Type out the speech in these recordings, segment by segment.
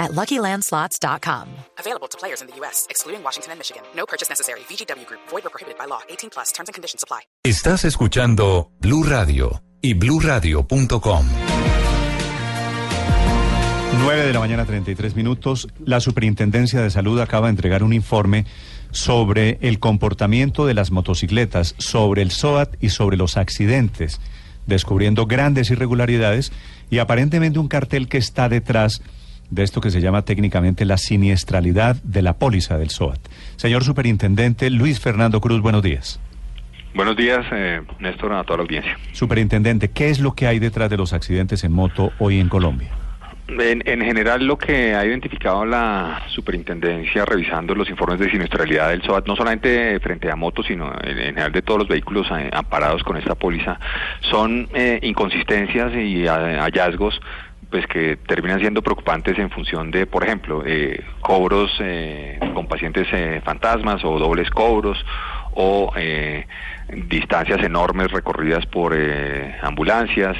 at LuckyLandSlots.com. Available to players in the U.S., excluding Washington and Michigan. No purchase necessary. VGW Group. Void or prohibited by law. 18 plus. Terms and conditions apply. Estás escuchando Blue Radio y BlueRadio.com. 9 de la mañana, 33 minutos. La Superintendencia de Salud acaba de entregar un informe sobre el comportamiento de las motocicletas, sobre el SOAT y sobre los accidentes, descubriendo grandes irregularidades y aparentemente un cartel que está detrás de esto que se llama técnicamente la siniestralidad de la póliza del SOAT. Señor Superintendente Luis Fernando Cruz, buenos días. Buenos días, eh, Néstor, a toda la audiencia. Superintendente, ¿qué es lo que hay detrás de los accidentes en moto hoy en Colombia? En, en, general, lo que ha identificado la superintendencia revisando los informes de siniestralidad del SOAT, no solamente frente a motos, sino en, en general de todos los vehículos eh, amparados con esta póliza, son eh, inconsistencias y hallazgos pues que terminan siendo preocupantes en función de, por ejemplo, eh, cobros eh, con pacientes eh, fantasmas o dobles cobros o eh, distancias enormes recorridas por eh, ambulancias.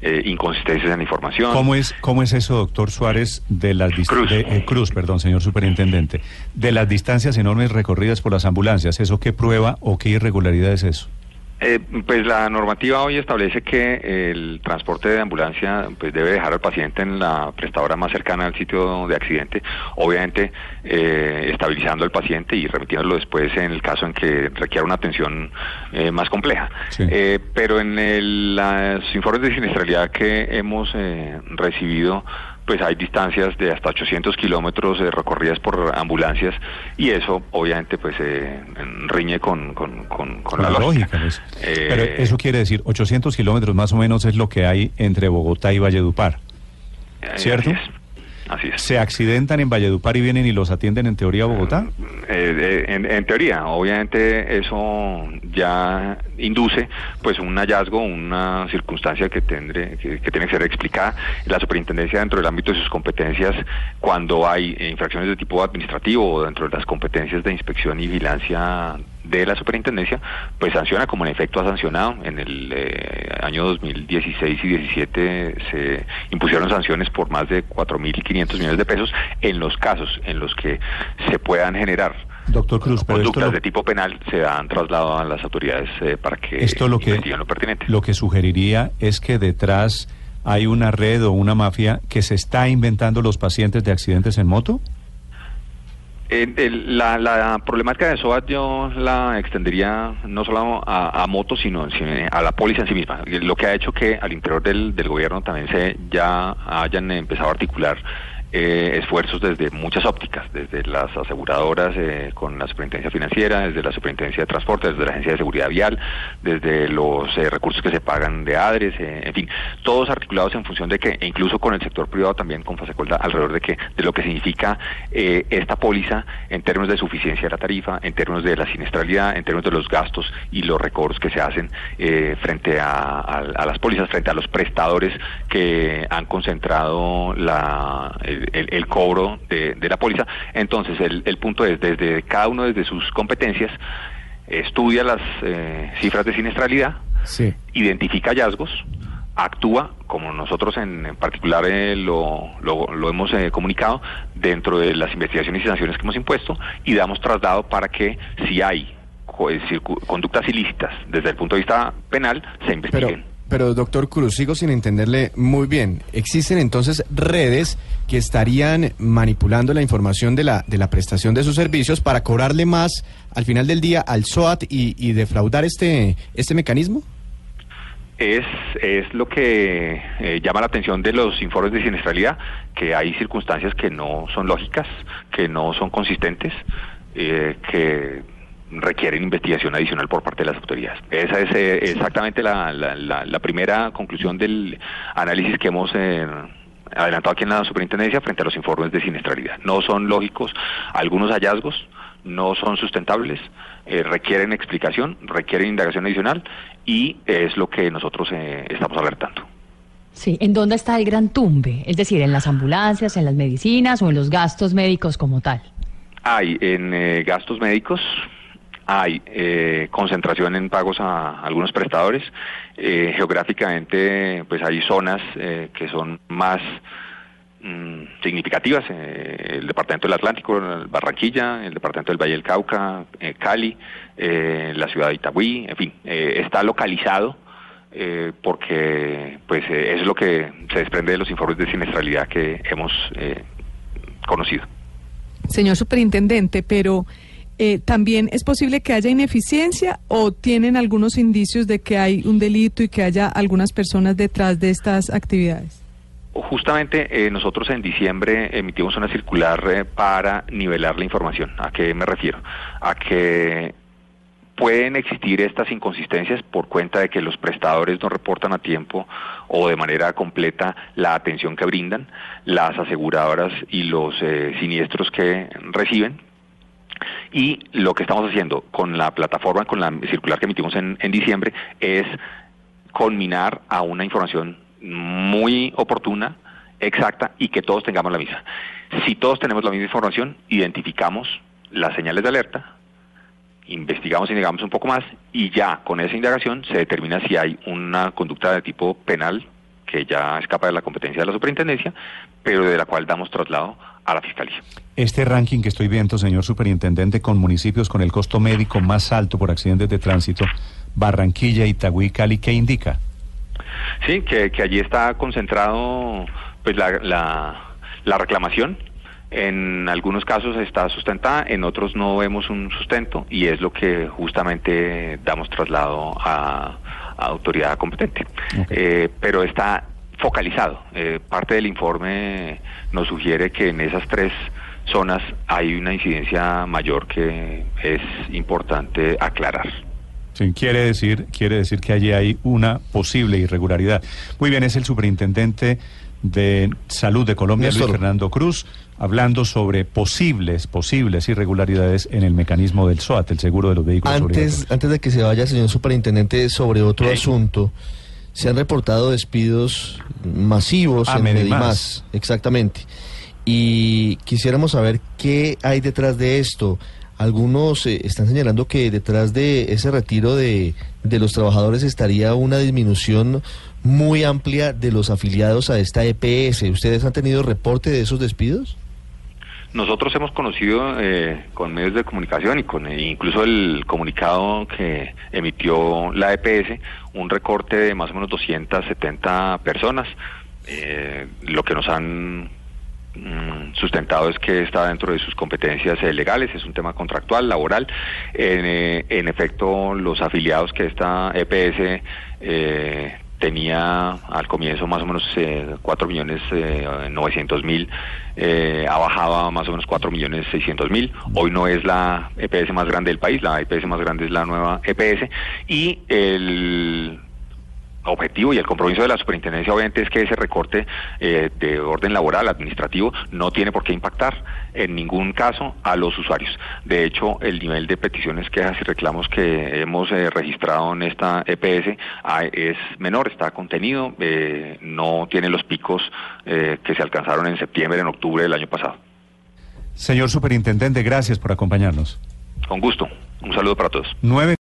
Eh, inconsistencias en la información. ¿Cómo es, ¿Cómo es eso, doctor Suárez, de las Cruz. De, Cruz, perdón, señor superintendente, de las distancias enormes recorridas por las ambulancias? ¿Eso qué prueba o qué irregularidad es eso? Eh, pues la normativa hoy establece que el transporte de ambulancia pues debe dejar al paciente en la prestadora más cercana al sitio de accidente, obviamente eh, estabilizando al paciente y remitiéndolo después en el caso en que requiera una atención eh, más compleja. Sí. Eh, pero en el, los informes de siniestralidad que hemos eh, recibido pues hay distancias de hasta 800 kilómetros eh, recorridas por ambulancias y eso obviamente pues eh, riñe con, con, con, con la lógica. pues. Eh, Pero eso quiere decir, 800 kilómetros más o menos es lo que hay entre Bogotá y Valledupar. eh, ¿cierto? Así es. Así es. ¿Se accidentan en Valledupar y vienen y los atienden en teoría a Bogotá? Eh, eh, en, en teoría, obviamente eso ya induce pues un hallazgo, una circunstancia que, tendré, que, que tiene que ser explicada. La superintendencia dentro del ámbito de sus competencias, cuando hay infracciones de tipo administrativo o dentro de las competencias de inspección y vigilancia de la superintendencia, pues sanciona como en efecto ha sancionado. En el eh, año 2016 y 17 se impusieron sanciones por más de 4.500 millones de pesos en los casos en los que se puedan generar Doctor Cruz, pero esto conductas lo, de tipo penal se han trasladado a las autoridades eh, para que esto lo que, lo pertinente. lo que sugeriría es que detrás hay una red o una mafia que se está inventando los pacientes de accidentes en moto. Eh, el- la, la problemática de SOAT yo la extendería no solo a, a motos, sino, a la póliza en sí misma. Lo que ha hecho que al interior del gobierno también se ya hayan empezado a articular eh, esfuerzos desde muchas ópticas, desde las aseguradoras eh, con la superintendencia financiera, desde la superintendencia de transporte, desde la agencia de seguridad vial, desde los eh, recursos que se pagan de ADRES, eh, en fin, todos articulados en función de que, e incluso con el sector privado también, con Fasecolda, alrededor de que, de lo que significa eh, esta póliza en términos de suficiencia de la tarifa, en términos de la siniestralidad, en términos de los gastos y los recobros que se hacen eh, frente a, las pólizas, frente a los prestadores que han concentrado la, el, el- el cobro de, de la póliza. Entonces, el, el punto es, desde cada uno desde sus competencias, estudia las eh, cifras de siniestralidad, Sí. identifica hallazgos, actúa, como nosotros en, en particular eh, lo, lo, lo hemos eh, comunicado, dentro de las investigaciones y sanciones que hemos impuesto y damos traslado para que si hay eh, conductas ilícitas desde el punto de vista penal, se investiguen. pero doctor Cruz, sigo sin entenderle muy bien. ¿Existen entonces redes que estarían manipulando la información de la, de la prestación de sus servicios para cobrarle más al final del día al SOAT y, y defraudar este, este mecanismo? es, es lo que eh, llama la atención de los informes de siniestralidad, que hay circunstancias que no son lógicas, que no son consistentes, eh, que requieren investigación adicional por parte de las autoridades. Esa es eh, exactamente la, la, la, la primera conclusión del análisis que hemos eh, adelantado aquí en la superintendencia frente a los informes de siniestralidad. No son lógicos algunos hallazgos, no son sustentables, eh, requieren explicación, requieren indagación adicional y es lo que nosotros eh, estamos alertando. Sí, ¿en dónde está el gran tumbe? Es decir, ¿en las ambulancias, en las medicinas o en los gastos médicos como tal? Hay en eh, gastos médicos, hay eh, concentración en pagos a algunos prestadores. Eh, geográficamente, pues hay zonas eh, que son más mm, significativas. eh, el departamento del Atlántico, Barranquilla, el departamento del Valle del Cauca, eh, Cali, la ciudad de Itagüí, en fin, está localizado. porque pues eh, es lo que se desprende de los informes de siniestralidad que hemos eh, conocido. Señor superintendente, pero eh, también es posible que haya ineficiencia o tienen algunos indicios de que hay un delito y que haya algunas personas detrás de estas actividades. Justamente eh, nosotros en diciembre emitimos una circular eh, para nivelar la información. ¿A qué me refiero? A que pueden existir estas inconsistencias por cuenta de que los prestadores no reportan a tiempo o de manera completa la atención que brindan, las aseguradoras y los eh, siniestros que reciben. Y lo que estamos haciendo con la plataforma, con la circular que emitimos en, en diciembre, es culminar a una información muy oportuna, exacta y que todos tengamos la misma. Si todos tenemos la misma información, identificamos las señales de alerta, investigamos y negamos un poco más y ya con esa indagación se determina si hay una conducta de tipo penal que ya escapa de la competencia de la superintendencia, pero de la cual damos traslado a la fiscalía. Este ranking que estoy viendo, señor superintendente, con municipios con el costo médico más alto por accidentes de tránsito, Barranquilla, Itagüí, Cali, ¿qué indica? Sí, que, que allí está concentrado pues la, la, la reclamación. En algunos casos está sustentada, en otros no vemos un sustento y es lo que justamente damos traslado a, a autoridad competente. Eh, pero está focalizado. Eh, parte del informe nos sugiere que en esas tres zonas hay una incidencia mayor que es importante aclarar. Sí, quiere decir, quiere decir que allí hay una posible irregularidad. Muy bien, es el superintendente de Salud de Colombia, Néstor. Luis Fernando Cruz, hablando sobre posibles, posibles irregularidades en el mecanismo del SOAT, el seguro de los vehículos Antes, antes de que se vaya, señor superintendente, sobre otro asunto, se han reportado despidos masivos Ah, en Medimás. Medimás, exactamente. Y quisiéramos saber qué hay detrás de esto. Algunos eh, están señalando que detrás de ese retiro de, de los trabajadores estaría una disminución muy amplia de los afiliados a esta EPS. ¿Ustedes han tenido reporte de esos despidos? Nosotros hemos conocido eh, con medios de comunicación y con eh, incluso el comunicado que emitió la EPS un recorte de más o menos 270 personas. Eh, lo que nos han mm, sustentado es que está dentro de sus competencias eh, legales, es un tema contractual, laboral. En, eh, en efecto, los afiliados que esta EPS eh, tenía al comienzo más o menos eh, 4 millones eh, 900 mil, eh, ha más o menos 4 millones 600 mil. Hoy no es la EPS más grande del país, la EPS más grande es la nueva EPS. Y el objetivo y el compromiso de la superintendencia obviamente es que ese recorte eh, de orden laboral, administrativo, no tiene por qué impactar en ningún caso a los usuarios. De hecho, el nivel de peticiones, quejas y reclamos que hemos eh, registrado en esta EPS ah, es menor, está contenido, eh, no tiene los picos que se alcanzaron en septiembre, en octubre del año pasado. Señor superintendente, gracias por acompañarnos. Con gusto. Un saludo para todos. Nueve